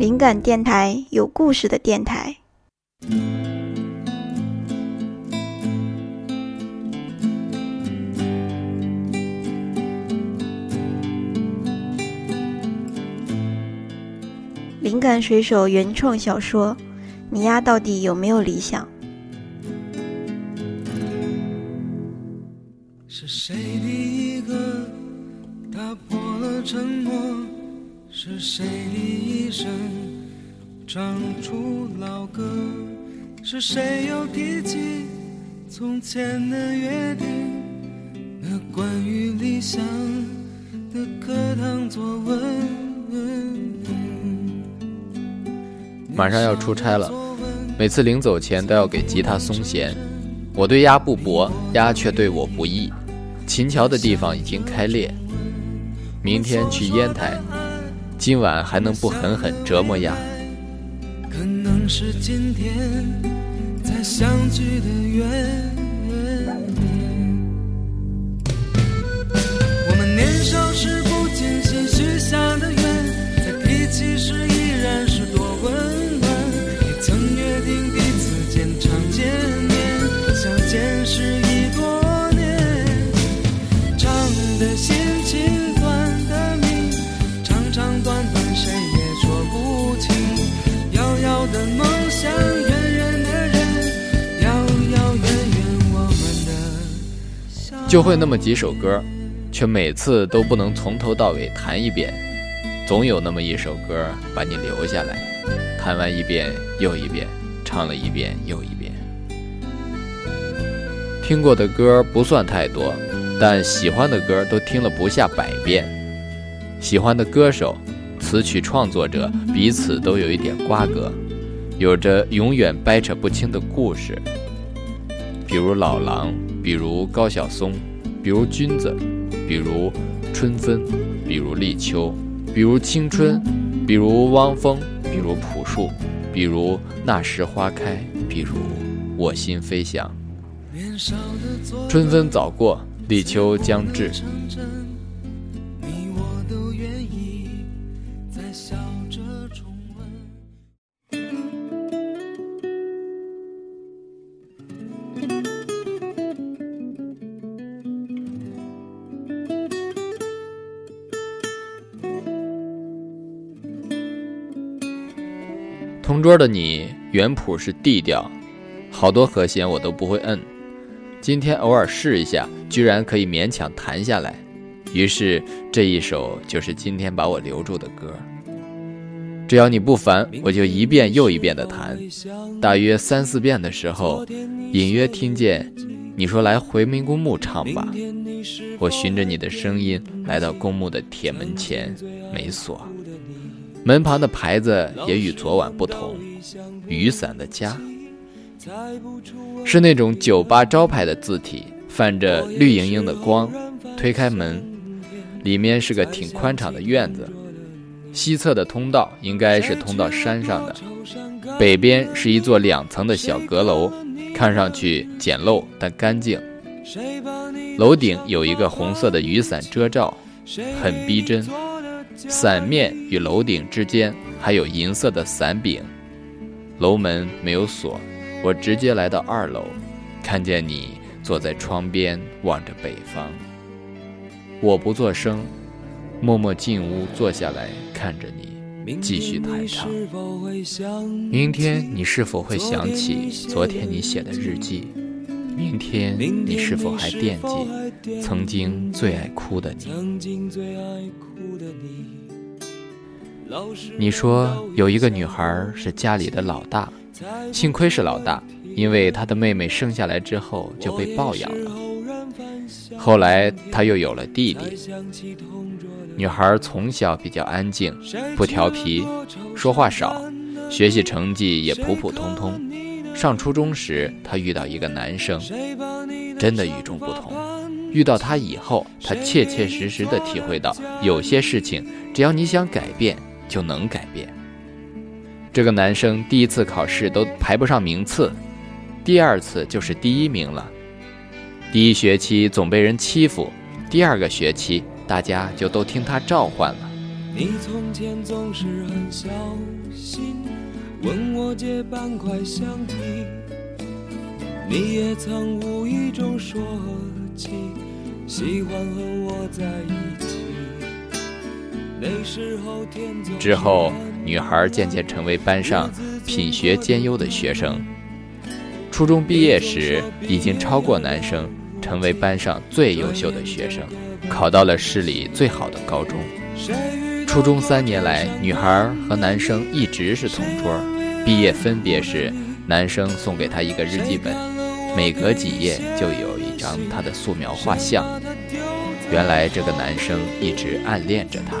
灵感电台，有故事的电台。灵感水手原创小说：你丫到底有没有理想？是谁第一个打破了沉默？是谁的一生唱出老歌？是谁又提起从前的约定？那关于理想的课堂作文。马上要出差了，每次临走前都要给吉他松弦。我对鸭不薄，鸭却对我不义。琴桥的地方已经开裂，明天去烟台，今晚还能不狠狠折磨呀？可能是今天才相聚的缘。我们年少时就会那么几首歌，却每次都不能从头到尾弹一遍。总有那么一首歌把你留下来，弹完一遍又一遍，唱了一遍又一遍。听过的歌不算太多，但喜欢的歌都听了不下百遍。喜欢的歌手、词曲创作者彼此都有一点瓜葛，有着永远掰扯不清的故事。比如老狼，比如高晓松，比如君子，比如春分，比如立秋，比如青春，比如汪峰，比如朴树，比如那时花开，比如我心飞翔。春分早过，立秋将至，你我都愿意在小同桌的你原谱是 D 调，好多和弦我都不会摁。今天偶尔试一下，居然可以勉强弹下来。于是这一首就是今天把我留住的歌。只要你不烦，我就一遍又一遍地弹。大约三四遍的时候，隐约听见你说：“来回民公墓唱吧。”我循着你的声音来到公墓的铁门前，没锁。门旁的牌子也与昨晚不同，雨伞的家，是那种酒吧招牌的字体，泛着绿莹莹的光。推开门，里面是个挺宽敞的院子，西侧的通道应该是通到山上的，北边是一座两层的小阁楼，看上去简陋但干净。楼顶有一个红色的雨伞遮罩，很逼真。伞面与楼顶之间还有银色的伞柄，楼门没有锁，我直接来到二楼，看见你坐在窗边望着北方。我不作声，默默进屋坐下来看着你，继续弹唱。明天你是否会想起昨天你写的日记？明天你是否还惦记曾经最爱哭的你？你说有一个女孩是家里的老大，幸亏是老大，因为她的妹妹生下来之后就被抱养了。后来她又有了弟弟。女孩从小比较安静，不调皮，说话少，学习成绩也普普通通。上初中时，他遇到一个男生，真的与众不同。遇到他以后，他切切实实地体会到，有些事情只要你想改变。就能改变。这个男生第一次考试都排不上名次，第二次就是第一名了。第一学期总被人欺负，第二个学期大家就都听他召唤了。你从前总是很小心，问我借半块橡皮。你也曾无意中说起，喜欢和我在一起。那时候天之后，女孩渐渐成为班上品学兼优的学生。初中毕业时，已经超过男生，成为班上最优秀的学生，考到了市里最好的高中。初中三年来，女孩和男生一直是同桌。毕业分别是，男生送给她一个日记本，每隔几页就有一张她的素描画像。原来这个男生一直暗恋着她。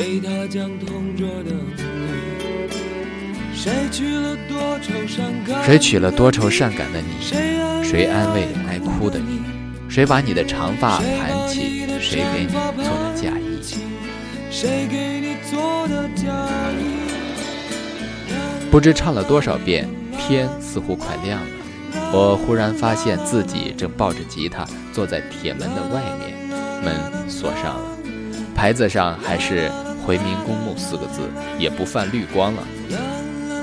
给她讲同桌的你。谁娶了多愁善感？谁娶了多愁善感的你？谁谁安慰爱哭的你？谁把你的长发盘起？谁给你做的嫁衣？谁给你做的嫁衣？不知唱了多少遍，天似乎快亮了。我忽然发现自己正抱着吉他坐在铁门的外面，门锁上了，牌子上还是“回民公墓”四个字，也不泛绿光了。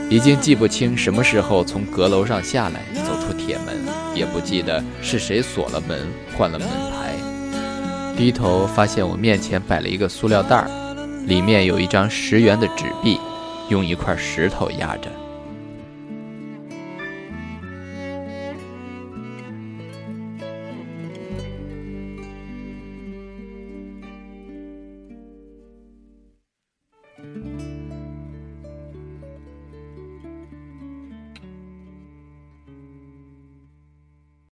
已经记不清什么时候从阁楼上下来，走出铁门，也不记得是谁锁了门，换了门牌。低头发现我面前摆了一个塑料袋儿，里面有一张十元的纸币。用一块石头压着。